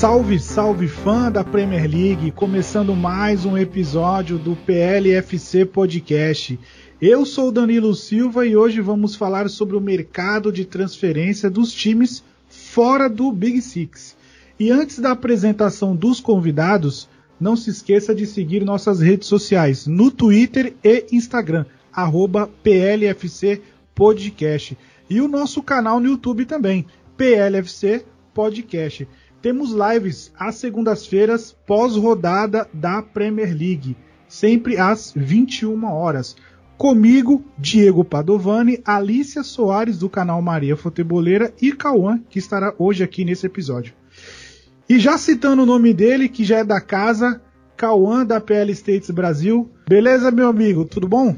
Salve, salve fã da Premier League, começando mais um episódio do PLFC Podcast. Eu sou Danilo Silva e hoje vamos falar sobre o mercado de transferência dos times fora do Big Six. E antes da apresentação dos convidados, não se esqueça de seguir nossas redes sociais no Twitter e Instagram, arroba PLFC Podcast. E o nosso canal no YouTube também, PLFC Podcast. Temos lives às segundas-feiras, pós-rodada da Premier League, sempre às 21 horas. Comigo, Diego Padovani, Alicia Soares do canal Maria Futeboleira e Cauã, que estará hoje aqui nesse episódio. E já citando o nome dele, que já é da casa, Cauã da PL States Brasil. Beleza, meu amigo? Tudo bom?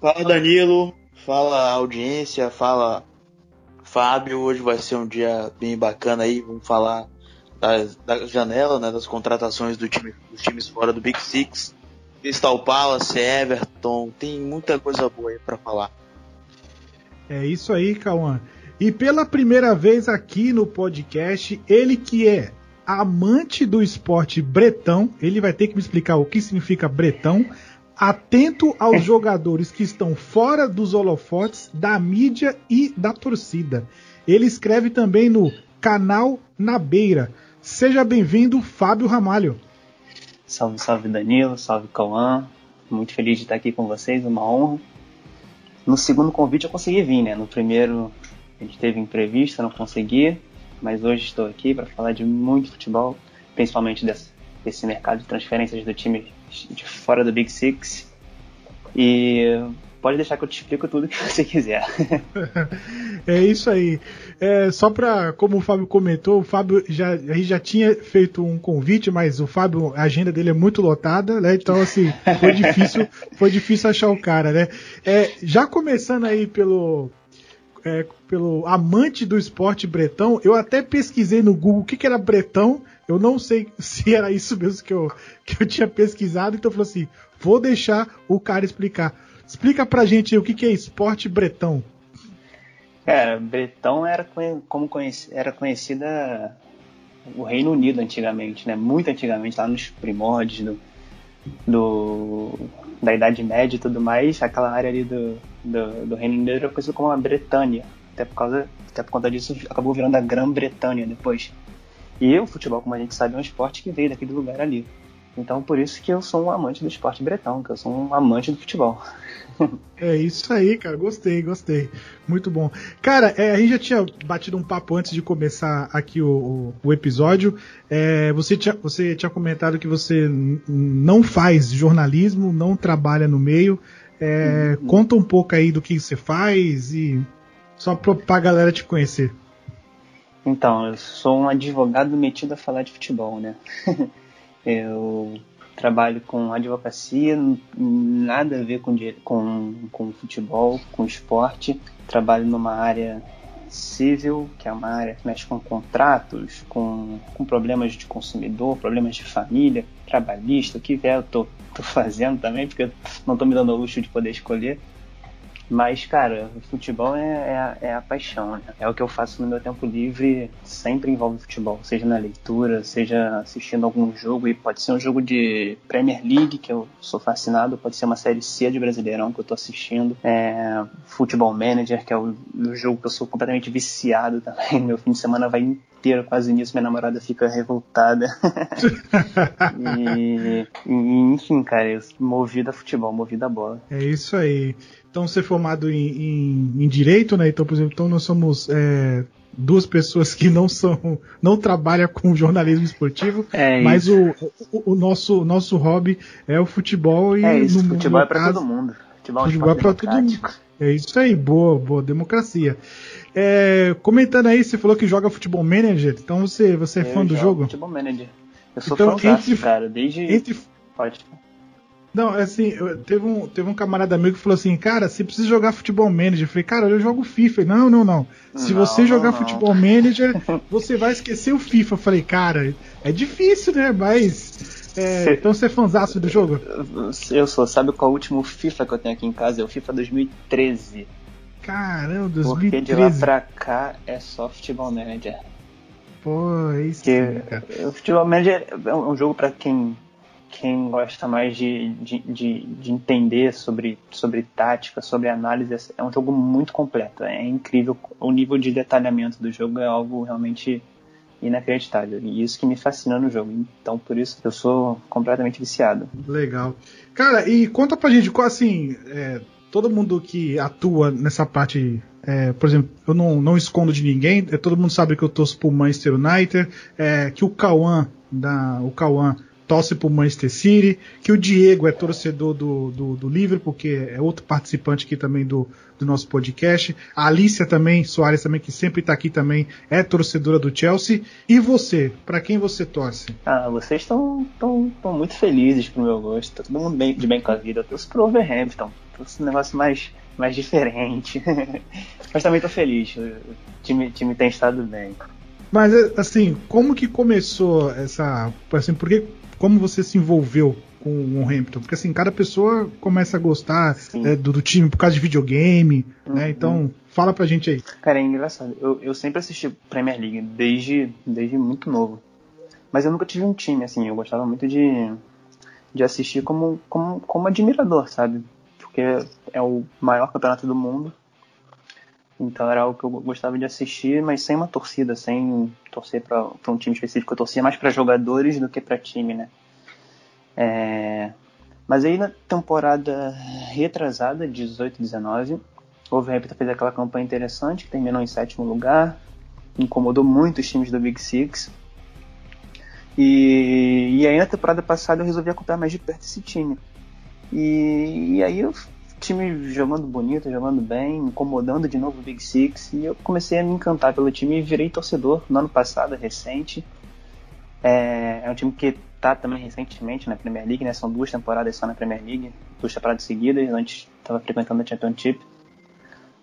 Fala Danilo, fala audiência, fala Fábio. Hoje vai ser um dia bem bacana aí. Vamos falar da, janela, né, das contratações do time, dos times fora do Big Six. Crystal Palace, Everton, tem muita coisa boa aí para falar. É isso aí, Cauã. E pela primeira vez aqui no podcast, ele que é amante do esporte bretão, ele vai ter que me explicar o que significa bretão, atento aos jogadores que estão fora dos holofotes da mídia e da torcida. Ele escreve também no canal Na Beira. Seja bem-vindo, Fábio Ramalho. Salve, salve Danilo, salve Cauã. Muito feliz de estar aqui com vocês, uma honra. No segundo convite eu consegui vir, né? No primeiro a gente teve entrevista, não consegui, mas hoje estou aqui para falar de muito futebol, principalmente desse, desse mercado de transferências do time de fora do Big Six. E pode deixar que eu te explico tudo que você quiser. é isso aí. É, só para, como o Fábio comentou, o Fábio já, a gente já tinha feito um convite, mas o Fábio, a agenda dele é muito lotada, né? Então, assim, foi difícil, foi difícil achar o cara, né? É, já começando aí pelo, é, pelo amante do esporte bretão, eu até pesquisei no Google o que, que era bretão. Eu não sei se era isso mesmo que eu, que eu tinha pesquisado, então eu falei assim: vou deixar o cara explicar. Explica pra gente o que, que é esporte bretão. Cara, Bretão era como conheci, era conhecida o Reino Unido antigamente, né? Muito antigamente, lá nos primórdios do, do da Idade Média e tudo mais, aquela área ali do, do, do Reino Unido era conhecida como a Bretanha. Até por, causa, até por conta disso acabou virando a Grã-Bretanha depois. E o futebol, como a gente sabe, é um esporte que veio daquele lugar ali. Então por isso que eu sou um amante do esporte bretão, que eu sou um amante do futebol. É isso aí, cara. Gostei, gostei. Muito bom. Cara, é, a gente já tinha batido um papo antes de começar aqui o, o, o episódio. É, você, tinha, você tinha comentado que você não faz jornalismo, não trabalha no meio. É, uhum. Conta um pouco aí do que você faz e só pra, pra galera te conhecer. Então, eu sou um advogado metido a falar de futebol, né? eu trabalho com advocacia, nada a ver com, com, com futebol, com esporte. Trabalho numa área civil, que é uma área que mexe com contratos, com, com problemas de consumidor, problemas de família, trabalhista, o que vier eu tô, tô fazendo também, porque eu não tô me dando o luxo de poder escolher. Mas, cara, futebol é, é, a, é, a, paixão, né? É o que eu faço no meu tempo livre, sempre envolve futebol, seja na leitura, seja assistindo algum jogo, e pode ser um jogo de Premier League, que eu sou fascinado, pode ser uma série C de Brasileirão que eu tô assistindo, é, Futebol Manager, que é o, o jogo que eu sou completamente viciado também, meu fim de semana vai inteiro quase nisso, minha namorada fica revoltada. e, e, enfim, cara, eu movido a futebol, movido a bola. É isso aí. Então, ser formado em, em, em, direito, né? Então, por exemplo, então nós somos é, duas pessoas que não são, não trabalham com jornalismo esportivo, é mas o, o, o, nosso nosso hobby é o futebol e é isso, no, futebol no é para todo mundo. Futebol, é futebol é para todo mundo. É isso aí, boa, boa democracia. É, comentando aí, você falou que joga futebol manager, então você, você é eu fã do jogo? Futebol manager. Eu sou então, entre, cara, desde. Entre, Pode. Não, é assim, teve um, teve um camarada meu que falou assim, cara, você precisa jogar futebol manager. Eu falei, cara, eu jogo FIFA. Não, não, não. Se não, você jogar não, futebol manager, você vai esquecer o FIFA. Eu falei, cara, é difícil, né? Mas. É, então você é fãzaço do jogo? Eu sou. Sabe qual é o último FIFA que eu tenho aqui em casa? É o FIFA 2013. Caramba, 2013. Porque de lá pra cá é só futebol manager. Pô, é isso. O Futebol Manager é um jogo para quem quem gosta mais de, de, de, de, entender sobre, sobre tática, sobre análise, é um jogo muito completo. É incrível. O nível de detalhamento do jogo é algo realmente inacreditável. E isso que me fascina no jogo. Então, por isso, eu sou completamente viciado. Legal. Cara, e conta pra gente, assim, é, todo mundo que atua nessa parte é, por exemplo, eu não, não escondo de ninguém, é, todo mundo sabe que eu torço pro Manchester United, é, que o Cauã, da, o Cauã torce pro Manchester City, que o Diego é torcedor do, do, do Liverpool, que é outro participante aqui também do, do nosso podcast. A Alicia também, Soares também, que sempre está aqui também, é torcedora do Chelsea. E você, para quem você torce? Ah, vocês estão muito felizes pro meu gosto, tá todo mundo bem, de bem com a vida. Eu torço pro Overhampton, torço um negócio mais, mais diferente. Mas também tô feliz, o time, time tem estado bem. Mas assim, como que começou essa. Assim, por que como você se envolveu com o Hampton? Porque assim, cada pessoa começa a gostar é, do, do, time por causa de videogame, né? uhum. né? Então, fala pra gente aí. Cara, é engraçado. Eu, eu sempre assisti Premier League desde, desde muito novo. Mas eu nunca tive um time, assim. Eu gostava muito de, de assistir como, como, como admirador, sabe? Porque é o maior campeonato do mundo. Então era algo que eu gostava de assistir, mas sem uma torcida, sem torcer para um time específico. Eu torcia mais para jogadores do que para time, né? É... Mas aí na temporada retrasada, 18-19, o Wolverhampton fez aquela campanha interessante, que terminou em sétimo lugar, incomodou muito os times do Big Six. E, e aí na temporada passada eu resolvi acompanhar mais de perto esse time. E, e aí eu time jogando bonito, jogando bem, incomodando de novo o Big Six. E eu comecei a me encantar pelo time e virei torcedor no ano passado, recente. É, é um time que tá também recentemente na Premier League, né? São duas temporadas só na Premier League, duas temporadas seguidas, antes estava frequentando a Championship.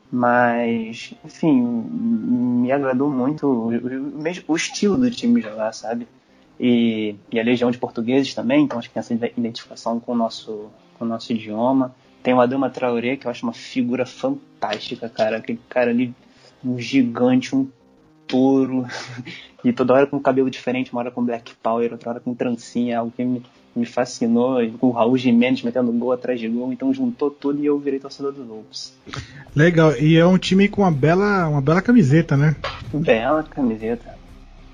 Mas, enfim, me agradou muito o, o, o estilo do time jogar, sabe? E, e, a legião de portugueses também, então acho que tem essa identificação com o nosso, com o nosso idioma. Tem o Adama Traoré, que eu acho uma figura fantástica, cara. Aquele cara ali, um gigante, um touro. e toda hora com cabelo diferente, uma hora com Black Power, outra hora com trancinha, algo que me, me fascinou. E com o Raul Jimenez metendo gol atrás de gol. Então juntou tudo e eu virei torcedor dos Wolves. Legal, e é um time com uma bela, uma bela camiseta, né? Bela camiseta.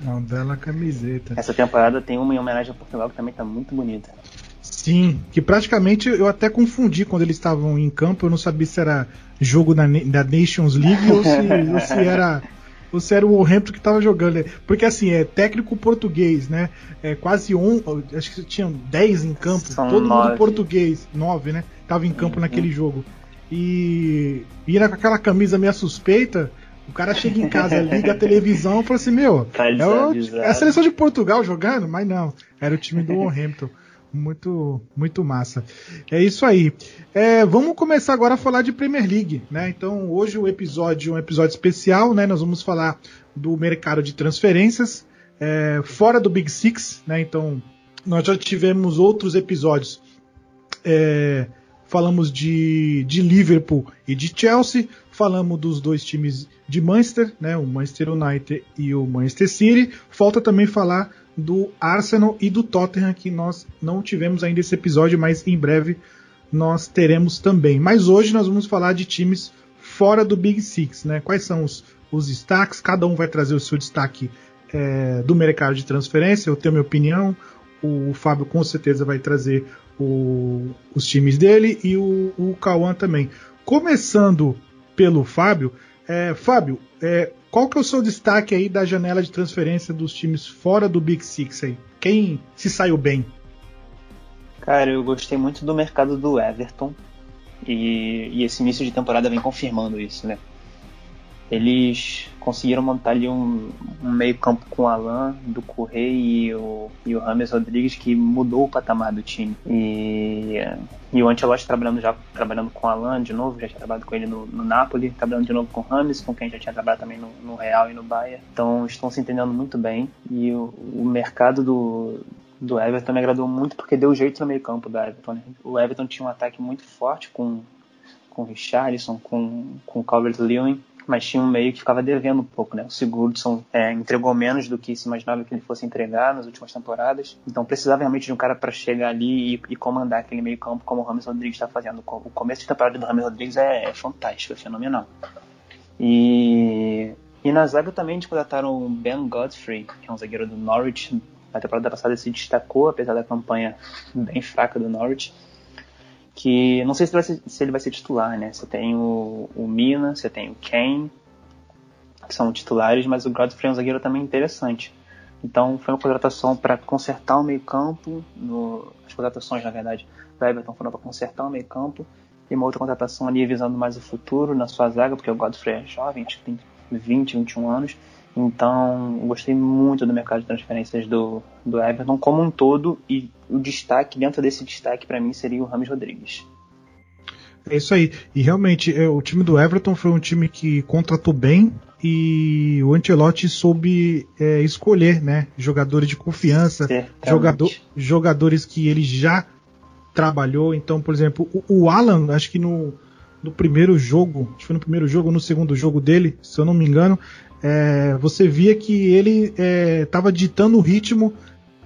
Uma bela camiseta. Essa temporada tem uma em homenagem a Portugal que também tá muito bonita. Sim, que praticamente eu até confundi quando eles estavam em campo, eu não sabia se era jogo da, da Nations League ou se, ou se era ou se era o Wolverhampton que estava jogando. Porque assim, é técnico português, né? É quase um, acho que tinham 10 em campo, São todo nove. mundo português, 9, né? Tava em campo uhum. naquele jogo. E ia com aquela camisa meio suspeita, o cara chega em casa, liga a televisão e fala assim: Meu, tá é, o, é, a seleção de Portugal jogando? Mas não, era o time do Wolverhampton. Muito, muito massa. É isso aí. É, vamos começar agora a falar de Premier League, né? Então hoje o episódio um episódio especial, né? Nós vamos falar do mercado de transferências é, fora do Big Six, né? Então nós já tivemos outros episódios. É, falamos de, de Liverpool e de Chelsea, falamos dos dois times de Manchester, né? O Manchester United e o Manchester City. Falta também falar do Arsenal e do Tottenham, que nós não tivemos ainda esse episódio, mas em breve nós teremos também. Mas hoje nós vamos falar de times fora do Big Six, né? Quais são os, os destaques? Cada um vai trazer o seu destaque é, do mercado de transferência. Eu tenho minha opinião. O Fábio com certeza vai trazer o, os times dele e o, o Cauã também. Começando pelo Fábio, é, Fábio, é, qual que é o seu destaque aí da janela de transferência dos times fora do Big Six aí? Quem se saiu bem? Cara, eu gostei muito do mercado do Everton e, e esse início de temporada vem confirmando isso, né? Eles conseguiram montar ali um, um meio campo com o Alan, do Correia e o, e o Rames Rodrigues que mudou o patamar do time. E, e o Ancelotti trabalhando já trabalhando com o Alan de novo, já tinha trabalhado com ele no, no Napoli, trabalhando de novo com o Rames, com quem já tinha trabalhado também no, no Real e no Bahia. Então estão se entendendo muito bem e o, o mercado do, do Everton me agradou muito porque deu jeito no meio campo do Everton. Né? O Everton tinha um ataque muito forte com com o Richarlison, com, com o Calvert-Lewin, mas tinha um meio que ficava devendo um pouco, né? O Sigurdsson é, entregou menos do que se imaginava que ele fosse entregar nas últimas temporadas, então precisava realmente de um cara para chegar ali e, e, comandar aquele meio campo como o Rames Rodrigues está fazendo. O começo de temporada do Rames Rodrigues é, é fantástico, é fenomenal. E, e na zaga também eles contrataram o Ben Godfrey, que é um zagueiro do Norwich. Na temporada passada se destacou, apesar da campanha bem fraca do Norwich que não sei se, ser, se, ele vai ser titular, né? Você tem o, o Mina, você tem o Kane, que são titulares, mas o Godfrey é um zagueiro também interessante. Então foi uma contratação para consertar o meio-campo, as contratações, na verdade, do Everton foram para consertar o meio-campo, e uma outra contratação ali visando mais o futuro na sua zaga, porque o Godfrey é jovem, acho que tem 20, 21 anos, então, gostei muito do mercado de transferências do, do Everton como um todo e o destaque, dentro desse destaque, para mim, seria o Rames Rodrigues. É isso aí. E realmente, é, o time do Everton foi um time que contratou bem e o Ancelotti soube é, escolher, né? Jogadores de confiança, jogador, jogadores que ele já trabalhou. Então, por exemplo, o, o Alan, acho que no, no primeiro jogo, acho que foi no primeiro jogo ou no segundo jogo dele, se eu não me engano, é, você via que ele estava é, ditando o ritmo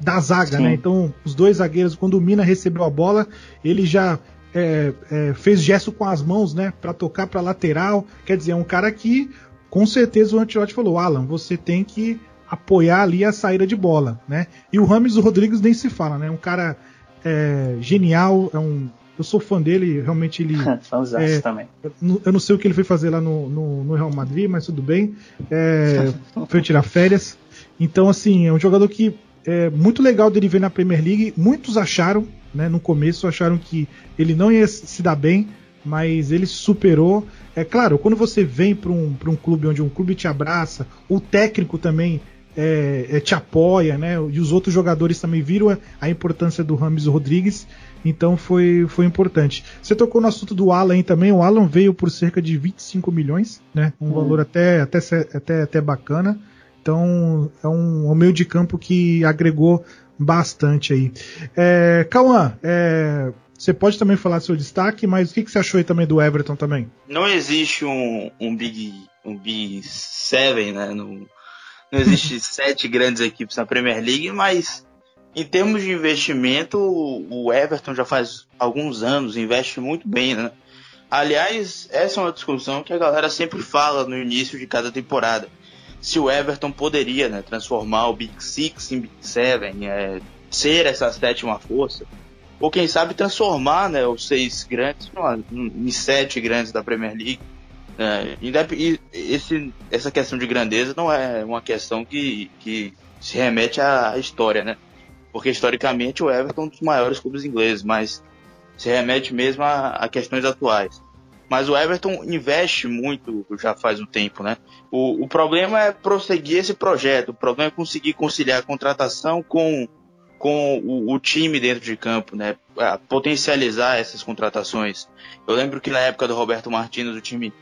da zaga, né? Então, os dois zagueiros, quando o Mina recebeu a bola, ele já é, é, fez gesto com as mãos, né? Para tocar para lateral. Quer dizer, é um cara que, com certeza, o Antilote falou: Alan, você tem que apoiar ali a saída de bola, né? E o Rames Rodrigues nem se fala, né? Um cara é, genial, é um eu sou fã dele, realmente ele. é, também. Eu não sei o que ele foi fazer lá no, no, no Real Madrid, mas tudo bem. É, foi tirar férias. Então, assim, é um jogador que é muito legal dele ver na Premier League. Muitos acharam, né, no começo, acharam que ele não ia se dar bem, mas ele superou. É claro, quando você vem para um, um clube onde um clube te abraça, o técnico também é, é, te apoia, né? E os outros jogadores também viram a, a importância do Rames Rodrigues. Então foi, foi importante. Você tocou no assunto do Alan também. O Alan veio por cerca de 25 milhões, né? Um hum. valor até, até, até, até bacana. Então é um, um meio de campo que agregou bastante aí. É, Cauã, é, você pode também falar seu destaque, mas o que, que, você achou aí também do Everton também? Não existe um, um Big um Big Seven, né? Não, não existe sete grandes equipes na Premier League, mas em termos de investimento, o Everton já faz alguns anos investe muito bem, né? Aliás, essa é uma discussão que a galera sempre fala no início de cada temporada. Se o Everton poderia né, transformar o Big Six em Big Seven, é, ser essa sétima força, ou quem sabe transformar né, os seis grandes em sete grandes da Premier League. É, esse, essa questão de grandeza não é uma questão que, que se remete à história, né? porque historicamente o Everton é um dos maiores clubes ingleses, mas se remete mesmo a, a questões atuais. Mas o Everton investe muito já faz um tempo, né? O, o problema é prosseguir esse projeto, o problema é conseguir conciliar a contratação com, com o, o time dentro de campo, né? potencializar essas contratações. Eu lembro que na época do Roberto Martins o time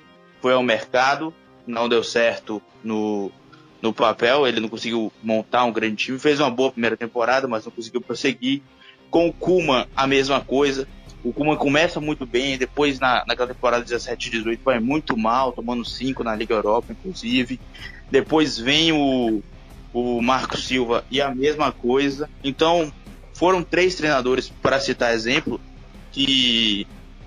foi ao mercado, não deu certo no, no papel, ele não conseguiu montar um grande time, fez uma boa primeira temporada, mas não conseguiu prosseguir. Com o Kuma, a mesma coisa. O Kuma começa muito bem, depois na, naquela temporada 17 18 vai muito mal, tomando 5 na Liga Europa, inclusive. Depois vem o, o Marco Silva e a mesma coisa. Então, foram três treinadores, para citar exemplo, que,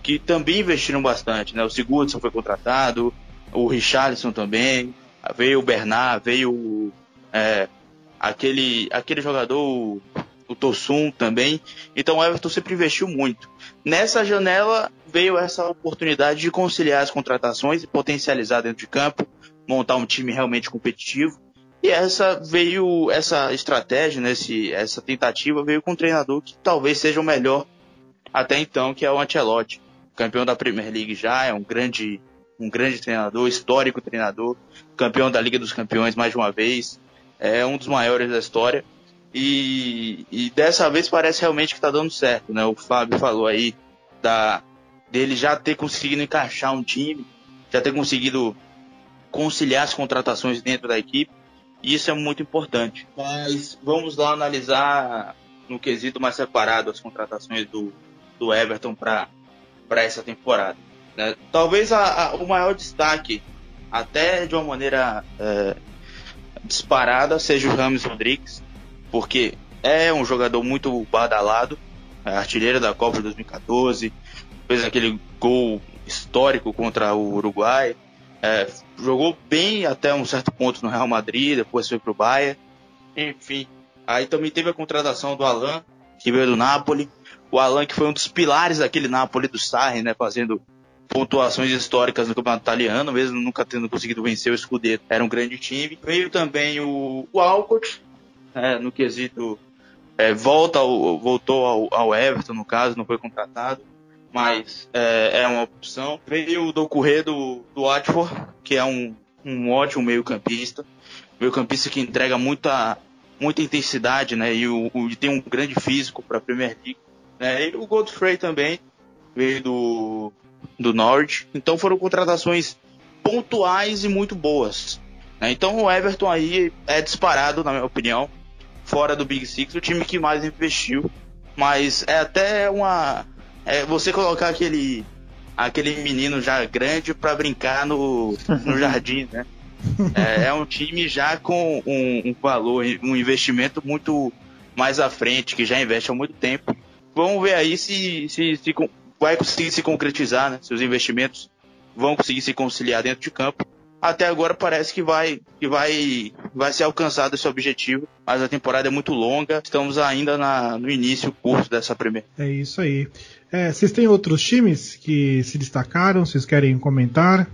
que também investiram bastante. Né? O Sigurdsson foi contratado, o Richarlison também, veio o Bernard, veio é, aquele, aquele jogador, o Tossum também. Então o Everton sempre investiu muito. Nessa janela veio essa oportunidade de conciliar as contratações e potencializar dentro de campo, montar um time realmente competitivo. E essa veio, essa estratégia, né, esse, essa tentativa veio com um treinador que talvez seja o melhor até então, que é o Ancelotti. Campeão da Premier League já, é um grande um grande treinador, histórico treinador, campeão da Liga dos Campeões mais de uma vez, é um dos maiores da história. E, e dessa vez parece realmente que está dando certo, né? O Fábio falou aí da, dele já ter conseguido encaixar um time, já ter conseguido conciliar as contratações dentro da equipe. E isso é muito importante. Mas vamos lá analisar no quesito mais separado as contratações do, do Everton para essa temporada. Né? Talvez a, a, o maior destaque até de uma maneira é, disparada, seja o Rames Rodrigues, porque é um jogador muito badalado, é artilheiro da Copa de 2014, fez aquele gol histórico contra o Uruguai, é, jogou bem até um certo ponto no Real Madrid, depois foi pro Bayern, enfim. Aí também teve a contratação do Alan, que veio do Napoli, o Alan que foi um dos pilares daquele Napoli do Sarri, né, fazendo pontuações históricas no campeonato italiano, mesmo nunca tendo conseguido vencer o Scudetto, era um grande time. Veio também o, o Alcott, é, no quesito é, volta ao, voltou ao, ao, Everton, no caso, não foi contratado, mas é, é uma opção. Veio o Doucouré do, do Watford, que é um, um ótimo meio-campista, meio-campista que entrega muita, muita intensidade, né, e, o, o, tem um grande físico para a Premier League. Né, e o Godfrey também veio do, do Norte. Então foram contratações pontuais e muito boas. Né? Então o Everton aí é disparado, na minha opinião, fora do Big Six, o time que mais investiu. Mas é até uma. É você colocar aquele aquele menino já grande para brincar no, no jardim, né? É, é, um time já com um, um, valor, um investimento muito mais à frente, que já investe há muito tempo. Vamos ver aí se, se, se vai conseguir se concretizar, né? Seus investimentos vão conseguir se conciliar dentro de campo até agora parece que vai que vai vai ser alcançado esse objetivo, mas a temporada é muito longa. Estamos ainda na, no início curso dessa primeira. É isso aí. É, vocês têm outros times que se destacaram? Vocês querem comentar?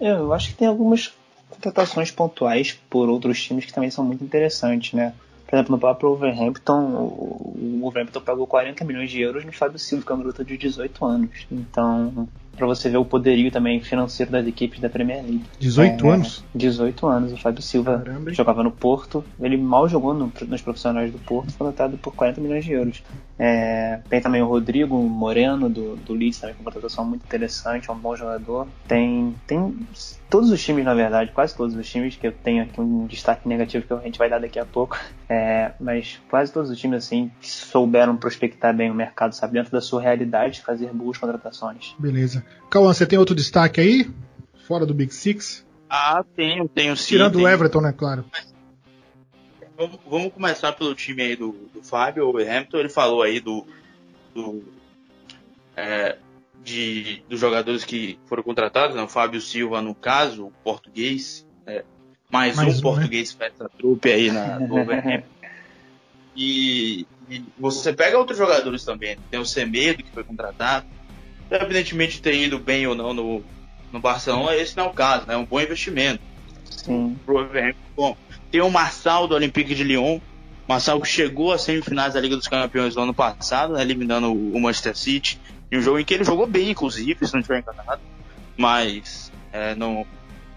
É, eu acho que tem algumas contratações pontuais por outros times que também são muito interessantes, né? Por exemplo, no próprio Wolverhampton, o Wolverhampton pagou 40 milhões de euros no Fábio Silva, que é um garoto de 18 anos. Então, para você ver o poderio também financeiro das equipes da Premier League. 18 é, anos? 18 anos. O Fábio Silva Caramba. jogava no Porto. Ele mal jogou no, nos profissionais do Porto, foi notado por 40 milhões de euros. É, tem também o Rodrigo Moreno do, do Leeds, também com uma contratação muito interessante, é um bom jogador. Tem, tem todos os times, na verdade, quase todos os times, que eu tenho aqui um destaque negativo que a gente vai dar daqui a pouco, é, mas quase todos os times, assim, souberam prospectar bem o mercado, sabe, dentro da sua realidade, fazer boas contratações. Beleza. Cauã, você tem outro destaque aí? Fora do Big Six? Ah, tenho, tenho sim. Tirando tenho. o Everton, né, claro. Vamos, vamos, começar pelo time aí do, do Fábio Overhampton. Ele falou aí do, do é, de, dos jogadores que foram contratados, né? o Fábio Silva, no caso, o português, é, mais, mais, um, um né? português né? festa trupe aí na, no Overhampton. E, e, você pega outros jogadores também, tem o Semedo que foi contratado, independentemente de ter ido bem ou não no, no Barcelona, esse não é o caso, né? é um bom investimento. Sim. Overhampton. Bom, tem o Marçal do Olympique de Lyon, Marçal que chegou às semifinais da Liga dos Campeões no ano passado, né, eliminando o Manchester City, em um jogo em que ele jogou bem, inclusive, se não estiver enganado, mas é, não,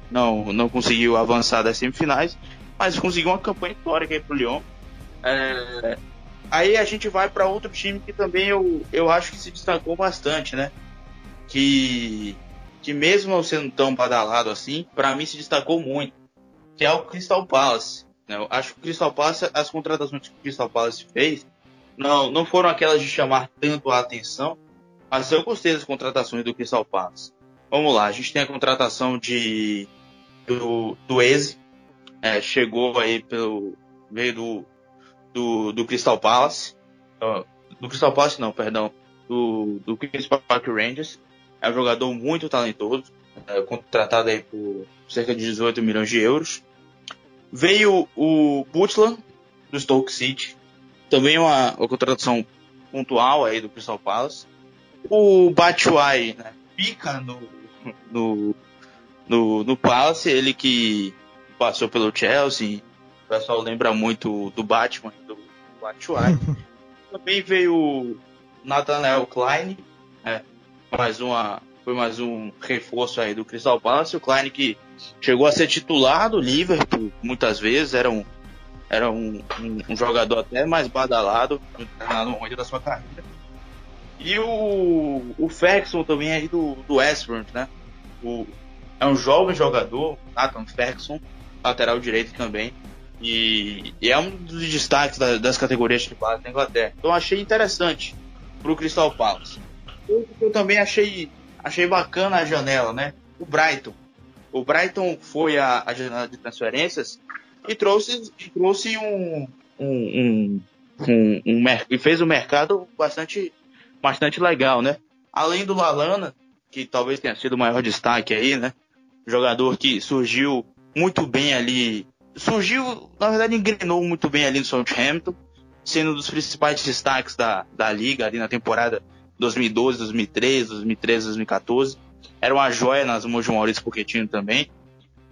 não, não conseguiu avançar das semifinais, mas conseguiu uma campanha histórica aí pro Lyon. É, aí a gente vai para outro time que também eu, eu acho que se destacou bastante, né? Que, que mesmo não sendo tão badalado assim, para mim se destacou muito, que é o Crystal Palace. Né? Eu acho que o Crystal Palace, as contratações que o Crystal Palace fez, não, não foram aquelas de chamar tanto a atenção, mas eu gostei das contratações do Crystal Palace. Vamos lá, a gente tem a contratação de do, do Eze, é, chegou aí pelo veio do, do, do Crystal Palace, uh, do Crystal Palace não, perdão, do, do Queens Park Rangers, é um jogador muito talentoso, é, contratado aí por cerca de 18 milhões de euros. Veio o Butland do Stoke City, também uma, uma contratação pontual aí do Crystal Palace. O Batshuayi né, fica no, no, no, no Palace, ele que passou pelo Chelsea, o pessoal lembra muito do Batman, do Batshuayi. Também veio o Nathaniel Klein, é, mais uma, foi mais um reforço aí do Crystal Palace. O Klein que chegou a ser titular do Liverpool muitas vezes, era um, era um, um, um jogador até mais badalado no momento da sua carreira. E o, o Ferguson também aí do, do West né? O, é um jovem jogador, Nathan Ferguson, lateral direito também. E, e é um dos destaques da, das categorias de base da Inglaterra. Então achei interessante pro Crystal Palace. Eu, eu também achei, achei bacana a janela, né? O Brighton. O Brighton foi a, a janela de transferências e trouxe, trouxe um, um, um, um, e fez um mercado bastante, bastante legal, né? Além do Lalana, que talvez tenha sido o maior destaque aí, né? Jogador que surgiu muito bem ali, surgiu, na verdade, engrenou muito bem ali no Southampton, sendo um dos principais destaques da, da liga ali na temporada 2012, 2013, 2013, 2014. Era uma joia nas mãos de Maurício Pochettino também.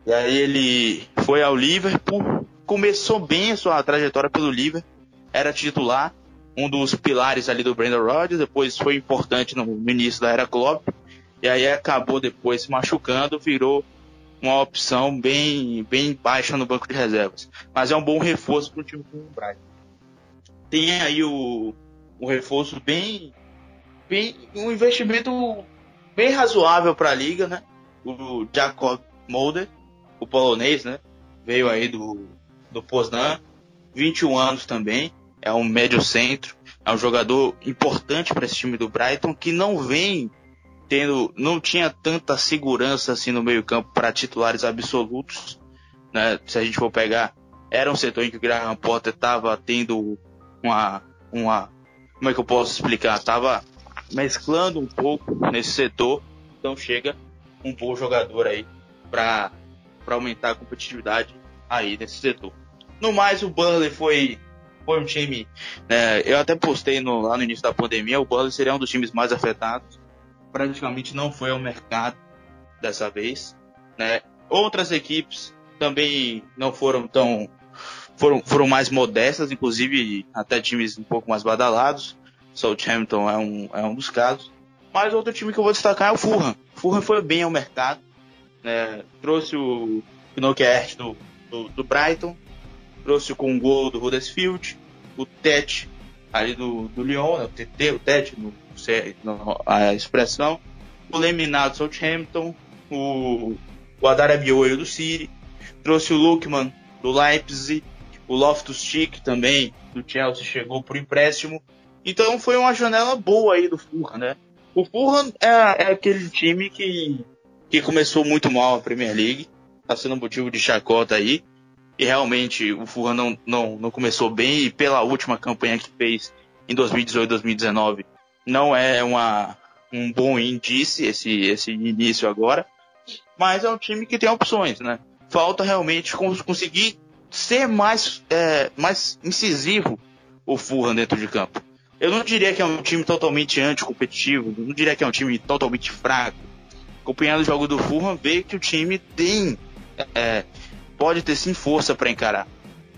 E aí ele foi ao Liverpool, começou bem a sua trajetória pelo Liverpool, era titular, um dos pilares ali do Brandon Rodgers, depois foi importante no, início da era Klopp, e aí acabou depois se machucando, virou uma opção bem, bem baixa no banco de reservas. Mas é um bom reforço para o time como o Brighton. Tem aí o, o reforço bem, bem. um investimento bem razoável para a liga, né? O Jacob Molder, o polonês, né? Veio aí do, do Poznan, 21 anos também, é um médio centro, é um jogador importante para esse time do Brighton que não vem tendo, não tinha tanta segurança assim no meio-campo para titulares absolutos, né? Se a gente for pegar, era um setor em que o Graham Potter estava tendo uma, uma, como é que eu posso explicar? Tava mesclando um pouco nesse setor, então chega um bom jogador aí para para aumentar a competitividade aí nesse setor. No mais, o Burnley foi foi um time, né, eu até postei no, lá no início da pandemia, o Burnley seria um dos times mais afetados praticamente não foi ao mercado dessa vez. Né? Outras equipes também não foram tão. Foram, foram mais modestas, inclusive até times um pouco mais badalados. Southampton é um, é um dos casos. Mas outro time que eu vou destacar é o Fulham. Fulham foi bem ao mercado. Né? Trouxe o Knockout do, do, do, Brighton. Trouxe o gol do Huddersfield. O Tete ali do, do Lyon, né? o TT, o Tete no, a expressão, o Leminado Southampton, o, o Adarabioio do City, trouxe o Lukman do Leipzig, o Loftus-Cheek também do Chelsea chegou por empréstimo. Então foi uma janela boa aí do Fulham, né? O Fulham é, é aquele time que, que começou muito mal a Premier League, está sendo motivo de chacota aí. E realmente o Fulham não, não, não começou bem e pela última campanha que fez em 2018 2019 não é uma, um bom indício esse, esse início agora, mas é um time que tem opções, né? Falta realmente conseguir ser mais, é, mais incisivo o Fulham dentro de campo. Eu não diria que é um time totalmente anticompetitivo, não diria que é um time totalmente fraco. Acompanhando o jogo do Fulham, vê que o time tem, é, pode ter sim força para encarar.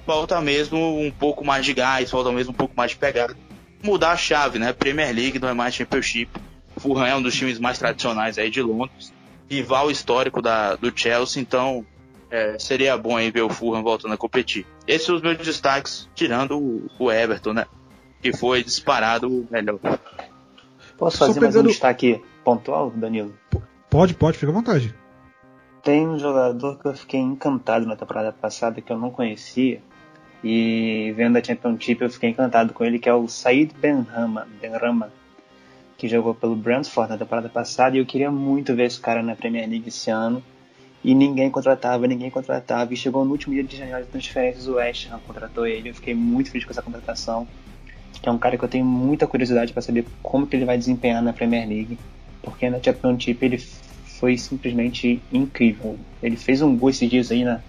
Falta mesmo um pouco mais de gás, falta mesmo um pouco mais de pegada mudar a chave, né? Premier League não é mais Championship. Fulham é um dos times mais tradicionais aí de Londres, rival histórico da, do Chelsea, então é, seria bom aí ver o Fulham voltando a competir. Esses são os meus destaques, tirando o, o Everton, né? Que foi disparado o melhor. Posso fazer pegando... mais um destaque pontual, Danilo? Pode, pode, fica à vontade. Tem um jogador que eu fiquei encantado na temporada passada que eu não conhecia, e vendo a Championship eu fiquei encantado com ele, que é o Said Benrama, Benrama que jogou pelo Brentford na temporada passada. E eu queria muito ver esse cara na Premier League esse ano. E ninguém contratava, ninguém contratava. E chegou no último dia de janeiro de transferências, o West Ham contratou ele. Eu fiquei muito feliz com essa contratação. Que é um cara que eu tenho muita curiosidade para saber como que ele vai desempenhar na Premier League. Porque na Championship ele foi simplesmente incrível. Ele fez um gol esses dias aí na,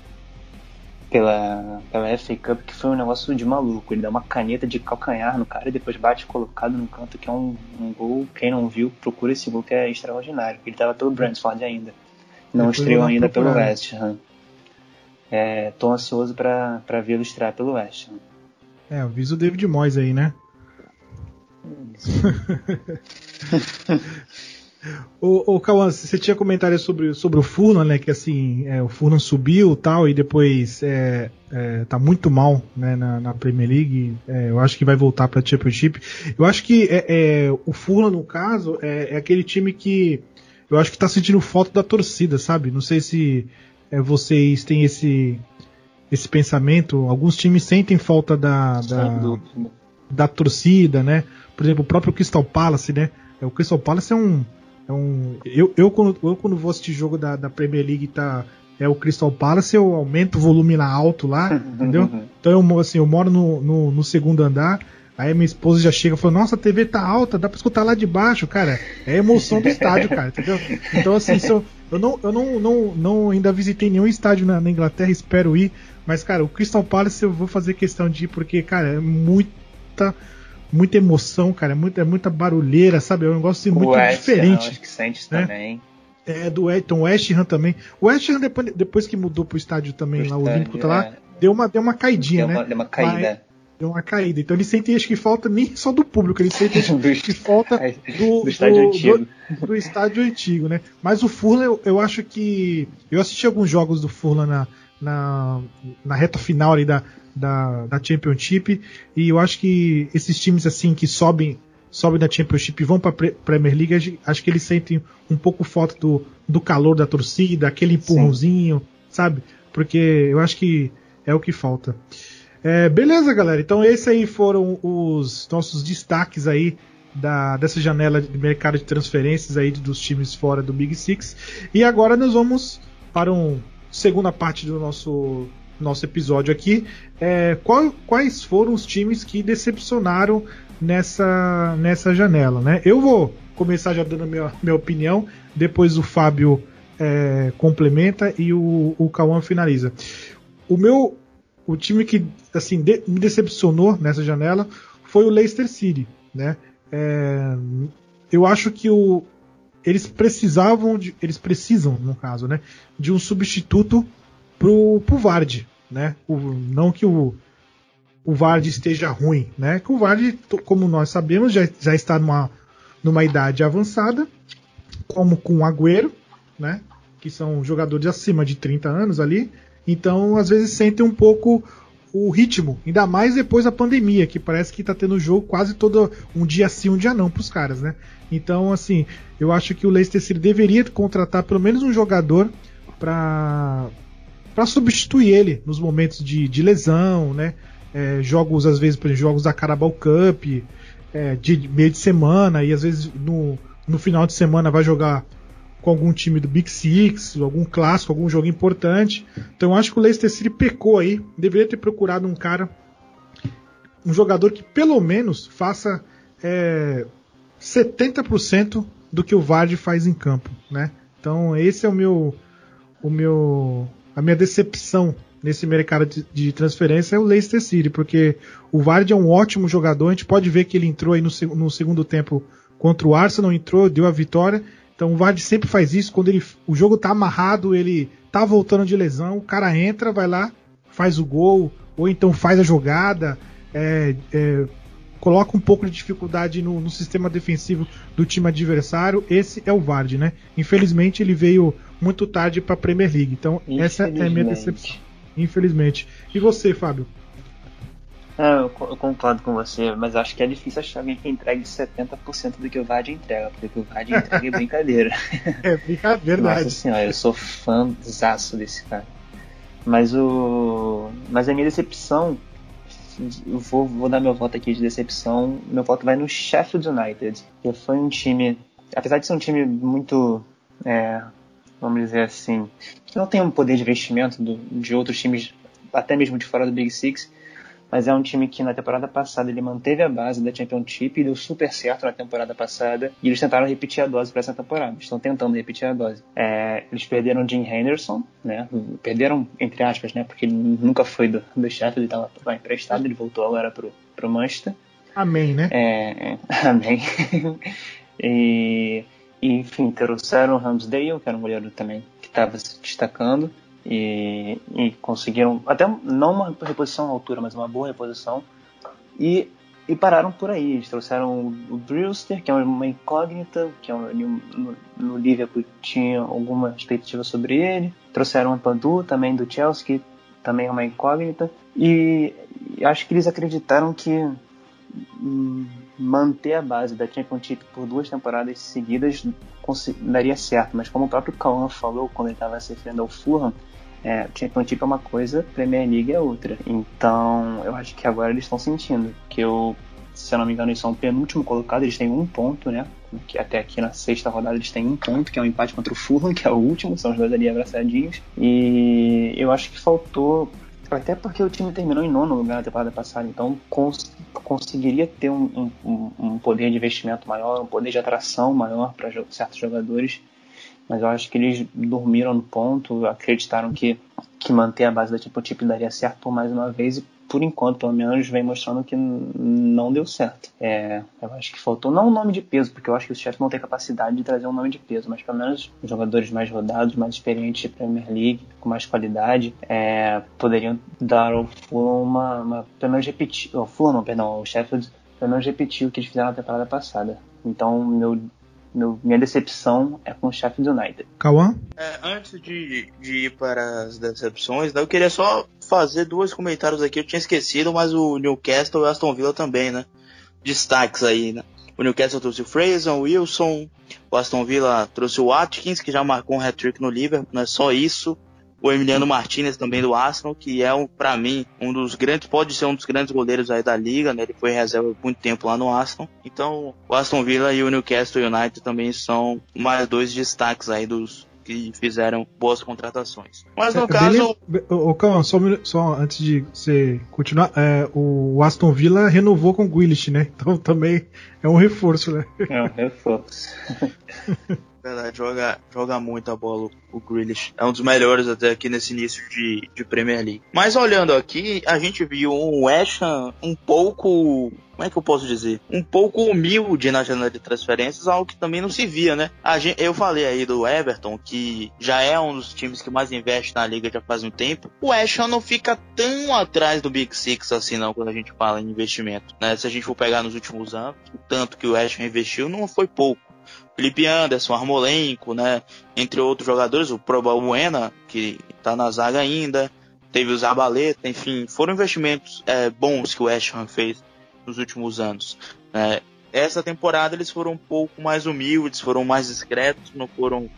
pela, pela FA Cup que foi um negócio de maluco. Ele dá uma caneta de calcanhar no cara e depois bate colocado no canto, que é um, um gol. Quem não viu, procura esse gol que é extraordinário. Ele estava pelo Brentford ainda. Não depois estreou ainda pelo West Ham. É, tô ansioso para vê-lo estrear pelo West Ham. É, avisa o David Moyes aí, né? O, o Cauã, você tinha comentário sobre, sobre o Furlan, né? Que assim, é, o Furlan subiu tal, e depois é, é, tá muito mal né, na, na Premier League. É, eu acho que vai voltar pra Championship. Eu acho que é, é o Furlan, no caso, é, é, aquele time que eu acho que tá sentindo falta da torcida, sabe? Não sei se vocês têm esse, esse pensamento. Alguns times sentem falta da, da, da torcida, né? Por exemplo, o próprio Crystal Palace, né? O Crystal Palace é um é eu, eu, quando, eu quando vou assistir jogo da, da Premier League tá é o Crystal Palace, eu aumento o volume lá alto lá, entendeu? Então eu, assim, eu moro no, no, no segundo andar, Aí minha esposa já chega e fala: Nossa, a TV tá alta, dá pra escutar lá de baixo, cara. É a emoção do estádio, cara, entendeu? Então, assim, eu, eu, não, eu não, não, não ainda visitei nenhum estádio na, na, Inglaterra, espero ir. Mas, cara, o Crystal Palace eu vou fazer questão de ir, porque, cara, é muita. Muita emoção, cara, é muita, é muita barulheira, sabe? É um negócio assim, muito West diferente. Acho que sente né? também. É, do Então, West Ham também. O West Ham, depois, depois que mudou pro estádio também, lá, o Olímpico tá lá, é. deu uma, deu uma caidinha, deu né? Uma, deu uma caída. Mas, deu uma caída. Então eles sentem acho que falta nem só do público, eles sentem que falta do, do, estádio do, antigo. Do, do, estádio antigo, né? Mas o Furlan, eu, eu, acho que. Eu assisti alguns jogos do Furlan na, na, na reta final ali da, da, da Championship, e eu acho que esses times assim que sobem sobem da Championship e vão para Premier League, acho que eles sentem um pouco falta do, do calor da torcida, aquele empurrãozinho, Sim. sabe? Porque eu acho que é o que falta. É, beleza, galera. Então esses aí foram os nossos destaques aí da, dessa janela de mercado de transferências aí dos times fora do Big Six. E agora nós vamos para uma segunda parte do nosso nosso episódio aqui. É, qual, quais foram os times que decepcionaram nessa, nessa janela, né? Eu vou começar já dando a minha, minha opinião, depois o Fábio é, complementa e o, o finaliza. O meu o time que assim de, me decepcionou nessa janela foi o Leicester City, né? É, eu acho que o, eles precisavam de, eles precisam, no caso, né, de um substituto pro, pro Vard, né? O, não que o o Vard esteja ruim, né? Que o Vard, como nós sabemos, já, já está numa, numa idade avançada, como com o Agüero, né? Que são jogadores acima de 30 anos ali, então, às vezes sentem um pouco o ritmo, ainda mais depois da pandemia, que parece que tá tendo jogo quase todo um dia sim, um dia não pros caras, né? Então, assim, eu acho que o Leicester City deveria contratar pelo menos um jogador para para substituir ele nos momentos de, de lesão, né? É, jogos, às vezes, por exemplo, jogos da Carabao Cup, é, de meio de semana, e às vezes no, no final de semana vai jogar com algum time do Big Six, algum clássico, algum jogo importante. Então eu acho que o Leicester City pecou aí. Deveria ter procurado um cara, um jogador que pelo menos faça é, 70% do que o Vardy faz em campo, né? Então esse é o meu, o meu, a minha decepção nesse mercado de, de transferência é o Leicester City, porque o Vardy é um ótimo jogador. A gente pode ver que ele entrou aí no, no segundo tempo contra o Arsenal, entrou, deu a vitória. Então o Vardy sempre faz isso, quando ele, o jogo tá amarrado, ele tá voltando de lesão, o cara entra, vai lá, faz o gol, ou então faz a jogada, é, é, coloca um pouco de dificuldade no, no, sistema defensivo do time adversário. Esse é o Vardy, né? Infelizmente ele veio muito tarde para a Premier League. Então essa é a minha decepção. Infelizmente. E você, Fábio? É, eu, eu, concordo com você, mas acho que é difícil achar alguém que entregue 70% do que o Vard entrega, porque o que o Vard entrega é brincadeira. é brincadeira. Nossa senhora, eu sou fãzaço desse cara. Mas o. Mas a minha decepção. Vou, vou dar meu voto aqui de decepção. Meu voto vai no Sheffield United, que foi um time. Apesar de ser um time muito. É, vamos dizer assim. que não tem um poder de investimento do, de outros times, até mesmo de fora do Big Six mas é um time que na temporada passada ele manteve a base da Championship e deu super certo na temporada passada e eles tentaram repetir a dose para essa temporada. Estão tentando repetir a dose. É, eles perderam o Jim Henderson, né? Perderam entre aspas, né? Porque ele nunca foi do, do Sheffield, ele estava emprestado, ele voltou agora pro pro Manchester. Amém, né? É, é amém. e, e enfim, trouxeram o Ramsdale, que era um goleiro também que estava se destacando e, e, conseguiram até não uma reposição à altura, mas uma boa reposição e, e pararam por aí. Eles trouxeram o Brewster, que é uma incógnita, que é um, no, no Liverpool tinha alguma expectativa sobre ele. Trouxeram o Padu também do Chelsea, que também é uma incógnita. E, e acho que eles acreditaram que hum, manter a base da Championship por duas temporadas seguidas daria certo, mas como o próprio Cauã falou quando ele estava se referindo ao Fulham, é, Championship é uma coisa, Premier League é outra. Então, eu acho que agora eles estão sentindo que eu se eu não me engano, eles são o penúltimo colocado, eles têm um ponto, né? Que até aqui na sexta rodada eles têm um ponto, que é um empate contra o Fulham, que é o último, são os dois ali abraçadinhos. E eu acho que faltou até porque o time terminou em nono lugar na temporada passada, então cons conseguiria ter um, um, um, poder de investimento maior, um poder de atração maior para certos jogadores. Mas eu acho que eles dormiram no ponto, acreditaram que, que manter a base da tipo Tip daria certo por mais uma vez e por enquanto, pelo menos, vem mostrando que não deu certo. É, eu acho que faltou não um nome de peso, porque eu acho que os chefes não têm capacidade de trazer um nome de peso, mas pelo menos jogadores mais rodados, mais experientes de Premier League, com mais qualidade, é, poderiam dar ao Fulham uma, uma, pelo menos repetir, o Fulham não, perdão, o Sheffield pelo menos repetir o que eles fizeram na temporada passada. Então, meu meu, minha decepção é com o Sheffield United. Cauã? É, antes de, de, ir para as decepções, né, eu queria só fazer dois comentários aqui. Eu tinha esquecido, mas o Newcastle e o Aston Villa também, né? Destaques aí, né? O Newcastle trouxe o Fraser, o Wilson, o Aston Villa trouxe o Atkins, que já marcou um hat-trick no Liverpool, não é só isso o Emiliano Martinez também do Arsenal, que é, um, para mim, um dos grandes, pode ser um dos grandes goleiros aí da liga, né? Ele foi reserva por muito tempo lá no Arsenal. Então, o Aston Villa e o Newcastle United também são mais dois destaques aí dos que fizeram boas contratações. Mas no é, caso. Ô, calma, só, só, antes de você continuar, é, o Aston Villa renovou com o Grealish, né? Então também é um reforço, né? É um reforço. Verdade, joga, joga muito a bola o Grealish. É um dos melhores até aqui nesse início de, de Premier League. Mas olhando aqui, a gente viu um West Ham um pouco como é que eu posso dizer? Um pouco humilde na janela de transferências, algo que também não se via, né? Gente, eu falei aí do Everton, que já é um dos times que mais investe na liga já faz um tempo. O West Ham não fica tão atrás do Big Six assim não, quando a gente fala em investimento, né? Se a gente for pegar nos últimos anos, o tanto que o West Ham investiu não foi pouco. Felipe Anderson, Armolenco, né? Entre outros jogadores, o Proba Buena, que tá na zaga ainda, teve o Zabaleta, enfim, foram investimentos é, bons que o West Ham fez nos últimos anos. É, essa temporada eles foram um pouco mais humildes, foram mais discretos, não foram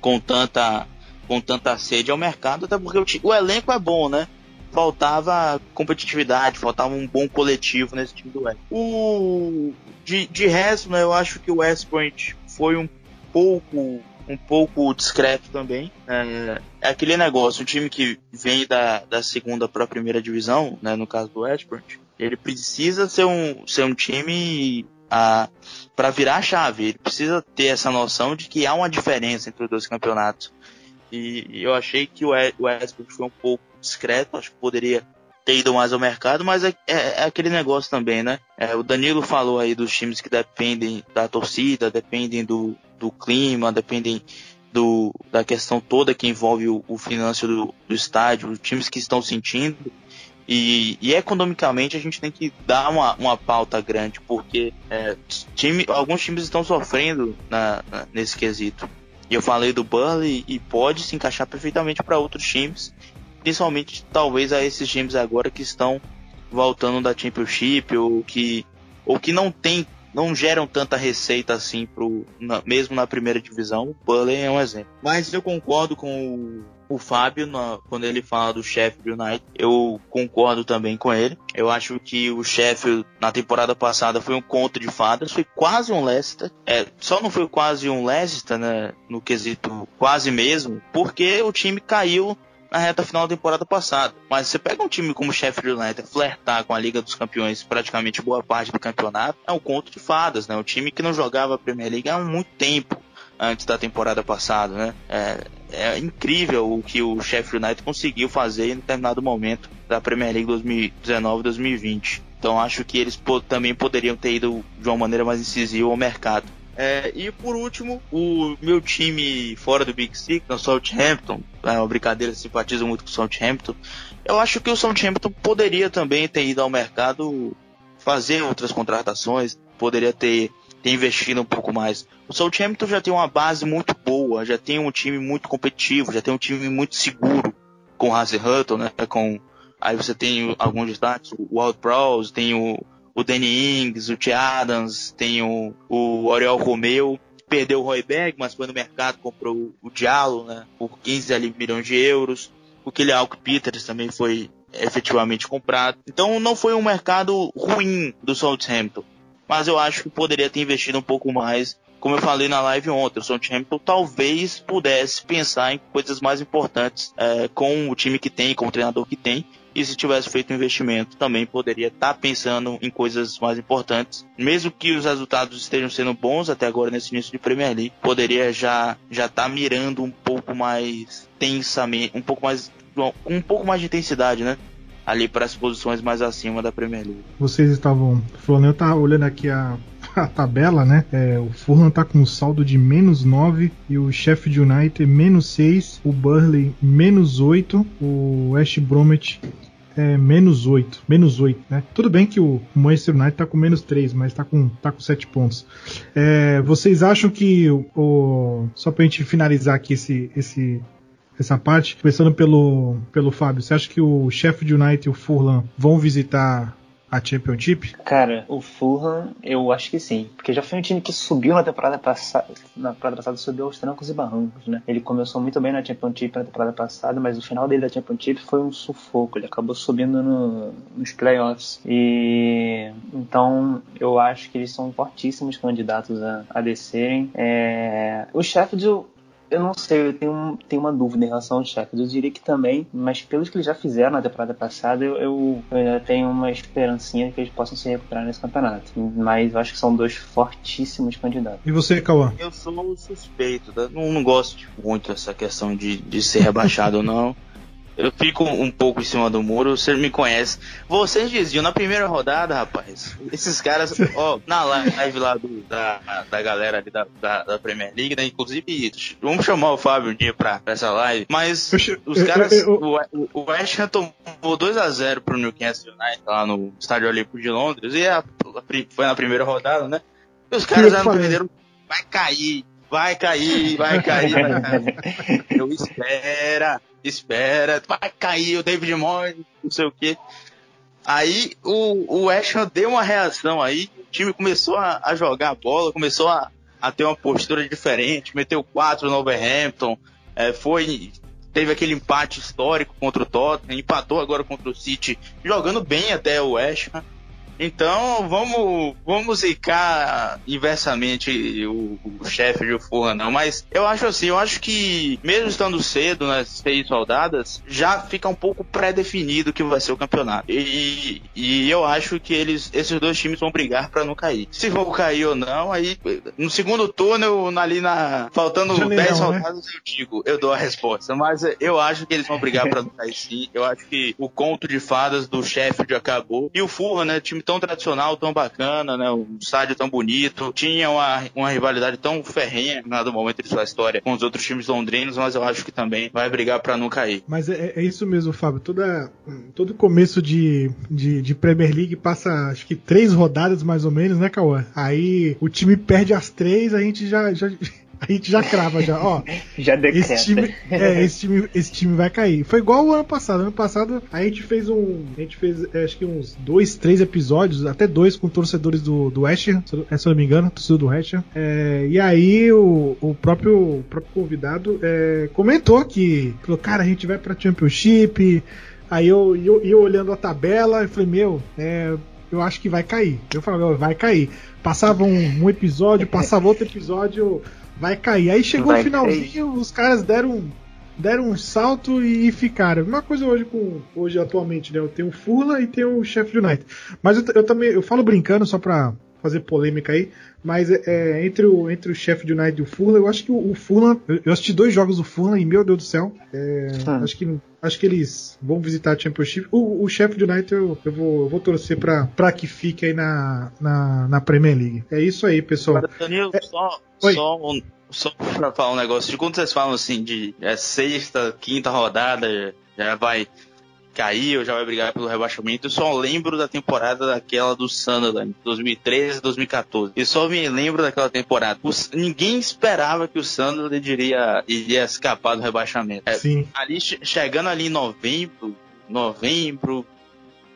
com tanta com tanta sede ao mercado, até porque o, o elenco é bom, né? Faltava competitividade, faltava um bom coletivo nesse time do West. O de, de resto, né, eu acho que o West Point foi um pouco um pouco discreto também. É, é, aquele negócio, um time que vem da, da segunda para a primeira divisão, né, no caso do Westport, ele precisa ser um, ser um time para virar a chave. Ele precisa ter essa noção de que há uma diferença entre os dois campeonatos. E, e eu achei que o Westport foi um pouco discreto, acho que poderia ter ido mais ao mercado, mas é, é, é aquele negócio também, né? É, o Danilo falou aí dos times que dependem da torcida, dependem do, do clima, dependem do, da questão toda que envolve o, o finanço do, do estádio, os times que estão sentindo. E, e, economicamente a gente tem que dar uma, uma pauta grande, porque é, time, alguns times estão sofrendo na, na, nesse quesito. E eu falei do Burley e pode se encaixar perfeitamente para outros times principalmente talvez a esses times agora que estão voltando da Championship ou que ou que não tem não geram tanta receita assim pro na, mesmo na primeira divisão. O Burley é um exemplo. Mas eu concordo com o, o Fábio na, quando ele fala do Sheffield United. Eu concordo também com ele. Eu acho que o Sheffield na temporada passada foi um conto de fadas, foi quase um Leicester. É, só não foi quase um Leicester, né, no quesito quase mesmo, porque o time caiu na reta final da temporada passada. Mas você pega um time como o Sheffield United flertar com a Liga dos Campeões praticamente boa parte do campeonato, é um conto de fadas, né? Um time que não jogava a Premier League há muito tempo antes da temporada passada, né? É, é incrível o que o Sheffield United conseguiu fazer em determinado momento da Premier League 2019-2020. Então acho que eles também poderiam ter ido de uma maneira mais incisiva ao mercado. É, e por último, o meu time fora do Big Six, o Southampton, é uma brincadeira, simpatizo muito com o Southampton. Eu acho que o Southampton poderia também ter ido ao mercado fazer outras contratações, poderia ter, ter investido um pouco mais. O Southampton já tem uma base muito boa, já tem um time muito competitivo, já tem um time muito seguro com o Hutton, né? Com, aí você tem alguns destaques, o Walt Prowse, tem o o Danny Ings, o T. Adams, tem o, o Oriol Romeu, perdeu o Roy Berg, mas foi no mercado, comprou o Diallo, né, por 15 ali, milhões de euros. O Kylian Peters também foi efetivamente comprado. Então não foi um mercado ruim do Southampton, mas eu acho que poderia ter investido um pouco mais. Como eu falei na live ontem, o Southampton talvez pudesse pensar em coisas mais importantes é, com o time que tem, com o treinador que tem, e se tivesse feito um investimento, também poderia estar tá pensando em coisas mais importantes. Mesmo que os resultados estejam sendo bons até agora nesse início de Premier League, poderia já já estar tá mirando um pouco mais tensamente, um pouco mais com um pouco mais de intensidade, né? Ali para as posições mais acima da Premier League. Vocês estavam falando, eu estava olhando aqui a, a tabela, né? É, o Fulham tá com um saldo de menos 9 e o Sheffield United menos 6, o Burley menos 8, o West Bromwich é, menos 8. Menos 8, né? Tudo bem que o Manchester United tá com menos 3, mas tá com, tá com 7 pontos. É, vocês acham que o. Só pra gente finalizar aqui esse, esse, essa parte, começando pelo, pelo Fábio, você acha que o Sheffield United e o Fulham vão visitar a Championship? Cara, o Fulham, eu acho que sim. Porque já foi um time que subiu na temporada passada. Na temporada passada subiu aos trancos e barrancos, né? Ele começou muito bem na Championship na temporada passada, mas o final dele da Championship foi um sufoco. Ele acabou subindo no, nos playoffs. E então eu acho que eles são fortíssimos candidatos a, a descerem. É, o Sheffield eu não sei, eu tenho, tenho uma dúvida em relação ao Sheffield. Eu diria que também, mas pelos que eles já fizeram na temporada passada, eu, eu, eu ainda tenho uma esperancinha que eles possam se recuperar nesse campeonato. Mas eu acho que são dois fortíssimos candidatos. E você, Cauã? Eu sou suspeito, tá? não, não gosto muito dessa questão de, de ser rebaixado ou não. Eu fico um pouco em cima do muro, você me conhece. Vocês diziam na primeira rodada, rapaz, esses caras, ó, na live lá do, da, da galera ali da, da, da, Premier League, né? Inclusive, vamos chamar o Fábio um dia pra, pra essa live. Mas os caras, o, o West Ham tomou 2x0 pro Newcastle United lá no Estádio Olímpico de Londres, e a, a, foi na primeira rodada, né? E os caras já não perderam, vai cair, vai cair, vai cair, vai cair. Eu espera espera, vai cair o David Moyes, não sei o que. Aí o, o West Ham deu uma reação aí, o time começou a, a jogar a bola, começou a, a, ter uma postura diferente, meteu quatro no Overhampton, é, foi teve aquele empate histórico contra o Tottenham, empatou agora contra o City, jogando bem até o West Ham. Então, vamos, vamos zicar inversamente o, o chefe de Fulham, não. Mas eu acho assim, eu acho que, mesmo estando cedo nas seis soldadas, já fica um pouco pré-definido que vai ser o campeonato. E, e eu acho que eles, esses dois times vão brigar para não cair. Se vão cair ou não, aí no segundo turno, ali na. Faltando Janelão, 10 soldados, né? eu digo, eu dou a resposta. Mas eu acho que eles vão brigar para não cair sim. Eu acho que o conto de fadas do Sheffield acabou. E o Fulham, né? Time tão tradicional, tão bacana, né? Um estádio tão bonito, tinha uma, uma rivalidade tão ferrenha no momento de sua história com os outros times londrinos, mas eu acho que também vai brigar para não cair. Mas é, é, isso mesmo, Fábio. Toda, todo começo de, de, de, Premier League passa, acho que três rodadas mais ou menos, né, Cauã? Aí o time perde as três, a gente já, já a gente já crava, já, ó. já decreta. Esse time, é, esse time, esse time vai cair. Foi igual o ano passado. Ano passado a gente fez um. A gente fez é, acho que uns dois, três episódios, até dois com torcedores do, do West Ham, se, eu não me engano, torcedor do West Ham. É, e aí o, o, próprio, o próprio convidado é, comentou que falou, cara, a gente vai pra Championship. Aí eu, eu, eu olhando a tabela, eu falei, meu, é, eu acho que vai cair. Eu falei, vai cair. Passava um, um episódio, passava outro episódio, vai cair. Aí chegou vai o finalzinho, cair. os caras deram deram um salto e, ficaram. Uma coisa hoje com hoje atualmente, né? Eu tenho o Fula e tenho o Sheffield United. Mas eu, eu, também eu falo brincando só pra fazer polêmica aí, mas é, é entre o entre o Sheffield United e o Fulham, eu acho que o, o Fulham, eu assisti dois jogos do Fulham e meu Deus do céu, é, hum. acho que acho que eles vão visitar a Championship. O, o Sheffield United eu, eu, vou, eu vou torcer para para que fique aí na, na, na Premier League. É isso aí, pessoal. Danilo, é, só, só um, só pra falar um negócio, de quando vocês falam assim de é, sexta, quinta rodada, já vai cair ou já vai brigar pelo rebaixamento, eu só lembro da temporada daquela do Sunderland, 2013 2014. Eu só me lembro daquela temporada. ninguém esperava que o Sunderland iria, iria escapar do rebaixamento. É, Sim. ali, chegando ali em novembro, novembro,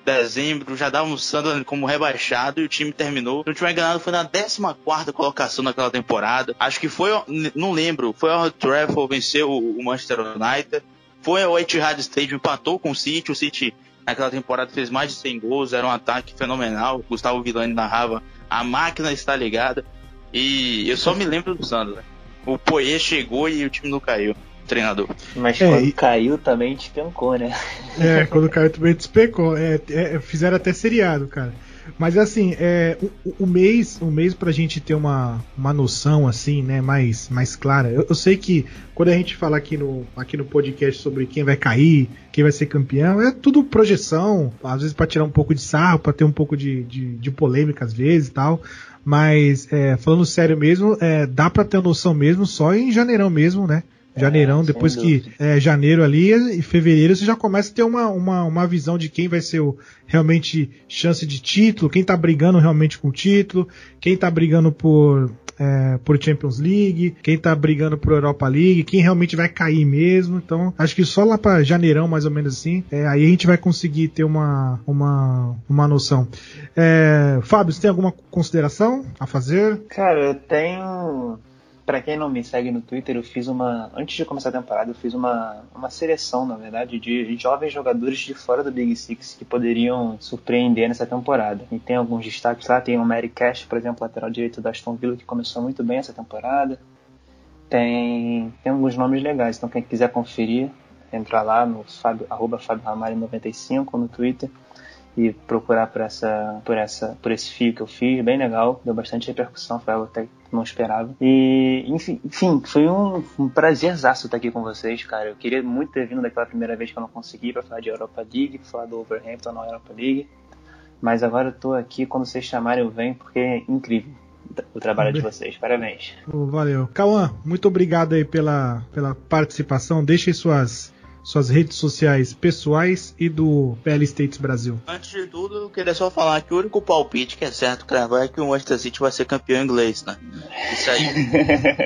dezembro, já dava o Sunderland como rebaixado e o time terminou. O time ganhado foi na 14 colocação naquela temporada. Acho que foi, não lembro, foi o Trafford venceu o Manchester United foi ao Etihad Stadium, empatou com o City, o City naquela temporada fez mais de 100 gols, era um ataque fenomenal. Gustavo Villani narrava, a máquina está ligada. E eu só me lembro do Santos. Né? O Poê chegou e o time não caiu. Treinador. Mas é, quando e... caiu também despencou, né? É, quando caiu também despencou. É, é, fizeram até seriado, cara. Mas assim, é, o, o, mês, o mês pra gente ter uma, uma noção assim, né, mais, mais clara. Eu, eu, sei que quando a gente fala aqui no, aqui no podcast sobre quem vai cair, quem vai ser campeão, é tudo projeção, às vezes para tirar um pouco de sarro, para ter um pouco de, de, de, polêmica às vezes e tal. Mas é, falando sério mesmo, é, dá para ter noção mesmo só em janeirão mesmo, né? Janeirão, é, depois que é janeiro ali e fevereiro você já começa a ter uma, uma, uma visão de quem vai ser o realmente chance de título, quem tá brigando realmente com o título, quem tá brigando por, é, por Champions League, quem tá brigando por Europa League, quem realmente vai cair mesmo. Então, acho que só lá para janeirão, mais ou menos assim, é, aí a gente vai conseguir ter uma, uma, uma noção. É, Fábio, você tem alguma consideração a fazer? Cara, eu tenho para quem não me segue no Twitter, eu fiz uma. Antes de começar a temporada, eu fiz uma, uma seleção, na verdade, de jovens jogadores de fora do Big Six que poderiam surpreender nessa temporada. E tem alguns destaques lá, tem o Mary Cash, por exemplo, lateral direito da Aston Villa, que começou muito bem essa temporada. Tem, tem alguns nomes legais, então quem quiser conferir, entra lá no Fábio, arroba Fábio Ramalho 95 no Twitter e procurar por essa por essa por esse fio que eu fiz, bem legal, deu bastante repercussão, foi algo até não esperava. E enfim, enfim foi um, um prazerzaço estar aqui com vocês, cara. Eu queria muito ter vindo daquela primeira vez que eu não consegui para falar de Europa League, pra falar do Overhampton na Europa League. Mas agora eu tô aqui, quando vocês chamarem eu venho, porque é incrível o trabalho de vocês. Parabéns. Valeu. Cauã, muito obrigado aí pela, pela participação. Deixem suas suas redes sociais pessoais e do PL States Brasil. Antes de tudo, eu queria só falar que o único palpite que é certo cravar é que o Manchester City vai ser campeão inglês, né? Isso aí.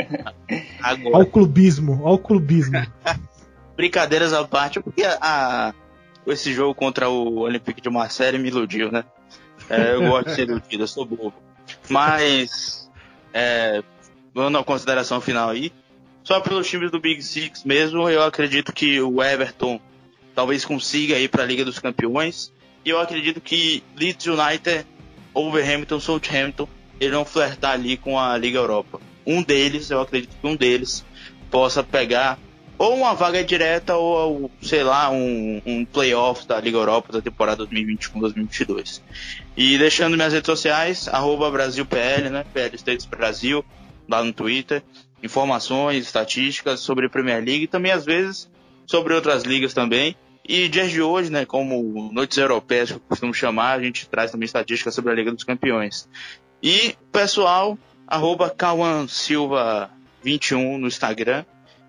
Agora. Ao clubismo, ao clubismo. Brincadeiras à parte, porque a, a, esse jogo contra o Olympique de Marseille me iludiu, né? É, eu gosto de ser iludido, eu sou bobo. Mas, é, dando a consideração final aí, só pelos times do Big Six mesmo, eu acredito que o Everton talvez consiga ir para a Liga dos Campeões. E eu acredito que Leeds United, Wolverhampton, Southampton, eles vão flertar ali com a Liga Europa. Um deles, eu acredito que um deles possa pegar ou uma vaga direta ou, sei lá, um, um playoff da Liga Europa da temporada 2021-2022. E deixando minhas redes sociais, arroba BrasilPL, né? PL States Brasil, lá no Twitter informações, estatísticas sobre a Premier League e também às vezes sobre outras ligas também. E dias de hoje, né, como noites europeias que eu costumo chamar, a gente traz também estatísticas sobre a Liga dos Campeões. E pessoal, arroba Silva 21 no Instagram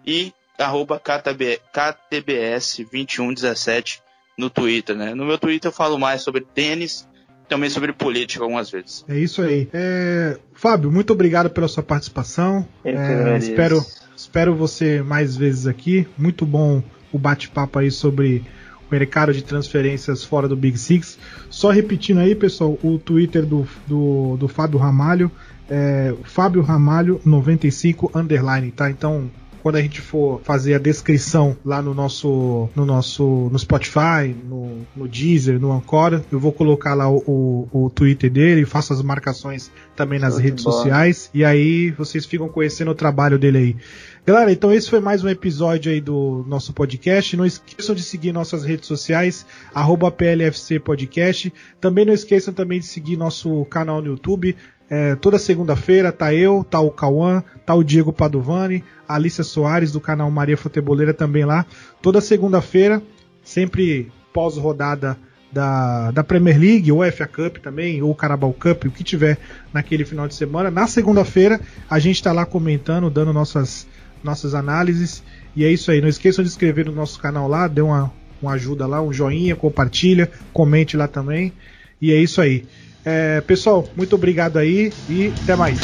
e arroba KTB, KTBS 2117 no Twitter, né? No meu Twitter eu falo mais sobre tênis também sobre política algumas vezes. É isso aí. É... Fábio, muito obrigado pela sua participação. É, espero, espero você mais vezes aqui. Muito bom o bate-papo aí sobre o mercado de transferências fora do Big Six. Só repetindo aí, pessoal, o Twitter do, do, do Fábio Ramalho é Fábio Ramalho 95 underline, tá? Então quando a gente for fazer a descrição lá no nosso no nosso no Spotify, no, no Deezer, no Ancora, eu vou colocar lá o, o, o Twitter dele, faço as marcações também nas redes sociais e aí vocês ficam conhecendo o trabalho dele aí. Galera, então esse foi mais um episódio aí do nosso podcast. Não esqueçam de seguir nossas redes sociais, arroba PLFC Podcast. Também não esqueçam também de seguir nosso canal no YouTube, é, toda segunda-feira tá eu, tá o Cauã, tá o Diego Padovani, a Alicia Soares do canal Maria Futeboleira também lá. Toda segunda-feira, sempre pós-rodada da, da Premier League, ou FA Cup também, ou Carabao Cup, o que tiver naquele final de semana. Na segunda-feira, a gente está lá comentando, dando nossas, nossas análises. E é isso aí. Não esqueçam de inscrever no nosso canal lá, dê uma, uma ajuda lá, um joinha, compartilha, comente lá também. E é isso aí. É, pessoal, muito obrigado aí e até mais.